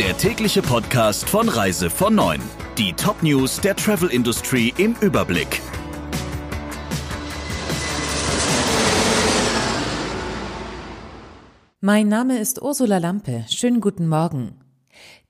der tägliche Podcast von Reise von 9. Die Top-News der Travel Industry im Überblick. Mein Name ist Ursula Lampe. Schönen guten Morgen.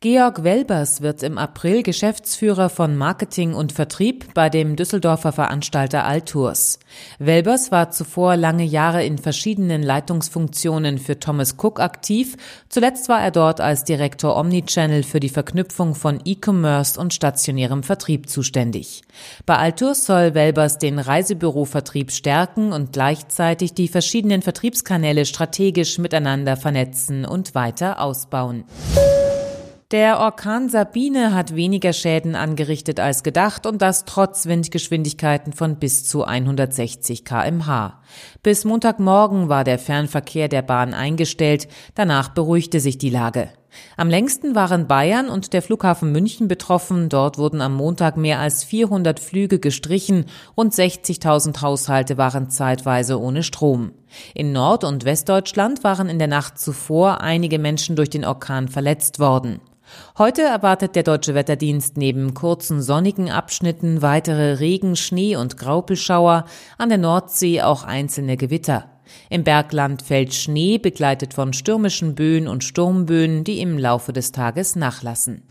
Georg Welbers wird im April Geschäftsführer von Marketing und Vertrieb bei dem Düsseldorfer Veranstalter Altours. Welbers war zuvor lange Jahre in verschiedenen Leitungsfunktionen für Thomas Cook aktiv. Zuletzt war er dort als Direktor Omnichannel für die Verknüpfung von E-Commerce und stationärem Vertrieb zuständig. Bei Altours soll Welbers den Reisebürovertrieb stärken und gleichzeitig die verschiedenen Vertriebskanäle strategisch miteinander vernetzen und weiter ausbauen. Der Orkan Sabine hat weniger Schäden angerichtet als gedacht und das trotz Windgeschwindigkeiten von bis zu 160 kmh. Bis Montagmorgen war der Fernverkehr der Bahn eingestellt, danach beruhigte sich die Lage. Am längsten waren Bayern und der Flughafen München betroffen. Dort wurden am Montag mehr als 400 Flüge gestrichen. Rund 60.000 Haushalte waren zeitweise ohne Strom. In Nord- und Westdeutschland waren in der Nacht zuvor einige Menschen durch den Orkan verletzt worden. Heute erwartet der Deutsche Wetterdienst neben kurzen sonnigen Abschnitten weitere Regen, Schnee und Graupelschauer, an der Nordsee auch einzelne Gewitter. Im Bergland fällt Schnee, begleitet von stürmischen Böen und Sturmböen, die im Laufe des Tages nachlassen.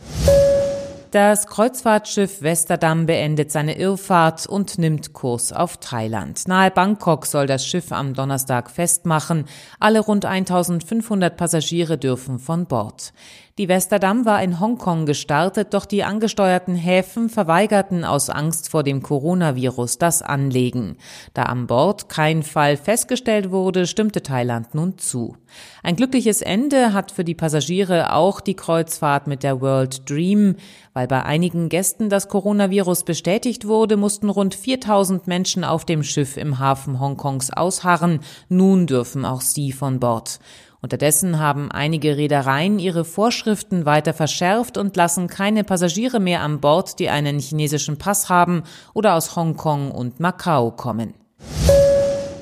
Das Kreuzfahrtschiff Westerdam beendet seine Irrfahrt und nimmt Kurs auf Thailand. Nahe Bangkok soll das Schiff am Donnerstag festmachen. Alle rund 1500 Passagiere dürfen von Bord. Die Westerdam war in Hongkong gestartet, doch die angesteuerten Häfen verweigerten aus Angst vor dem Coronavirus das Anlegen. Da an Bord kein Fall festgestellt wurde, stimmte Thailand nun zu. Ein glückliches Ende hat für die Passagiere auch die Kreuzfahrt mit der World Dream. Weil bei einigen Gästen das Coronavirus bestätigt wurde, mussten rund 4000 Menschen auf dem Schiff im Hafen Hongkongs ausharren. Nun dürfen auch sie von Bord. Unterdessen haben einige Reedereien ihre Vorschriften weiter verschärft und lassen keine Passagiere mehr an Bord, die einen chinesischen Pass haben oder aus Hongkong und Macau kommen.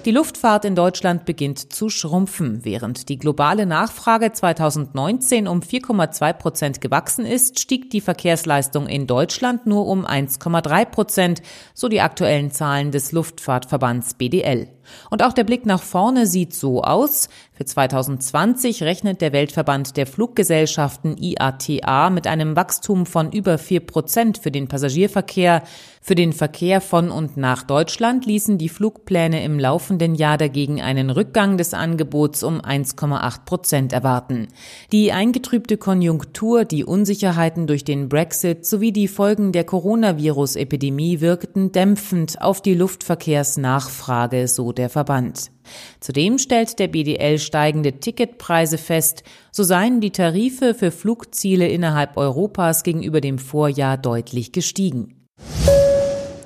Die Luftfahrt in Deutschland beginnt zu schrumpfen. Während die globale Nachfrage 2019 um 4,2 Prozent gewachsen ist, stieg die Verkehrsleistung in Deutschland nur um 1,3 Prozent, so die aktuellen Zahlen des Luftfahrtverbands BDL. Und auch der Blick nach vorne sieht so aus. Für 2020 rechnet der Weltverband der Fluggesellschaften IATA mit einem Wachstum von über vier Prozent für den Passagierverkehr. Für den Verkehr von und nach Deutschland ließen die Flugpläne im laufenden Jahr dagegen einen Rückgang des Angebots um 1,8 Prozent erwarten. Die eingetrübte Konjunktur, die Unsicherheiten durch den Brexit sowie die Folgen der Coronavirus-Epidemie wirkten dämpfend auf die Luftverkehrsnachfrage, so der Verband. Zudem stellt der BDL steigende Ticketpreise fest, so seien die Tarife für Flugziele innerhalb Europas gegenüber dem Vorjahr deutlich gestiegen.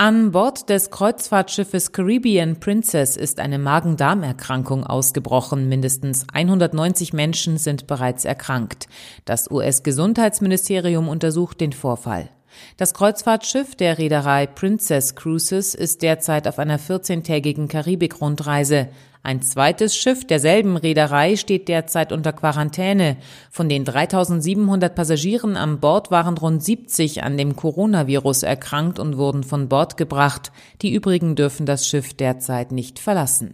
An Bord des Kreuzfahrtschiffes Caribbean Princess ist eine Magen-Darm-Erkrankung ausgebrochen. Mindestens 190 Menschen sind bereits erkrankt. Das US-Gesundheitsministerium untersucht den Vorfall. Das Kreuzfahrtschiff der Reederei Princess Cruises ist derzeit auf einer 14-tägigen Karibik-Rundreise. Ein zweites Schiff derselben Reederei steht derzeit unter Quarantäne. Von den 3700 Passagieren an Bord waren rund 70 an dem Coronavirus erkrankt und wurden von Bord gebracht. Die übrigen dürfen das Schiff derzeit nicht verlassen.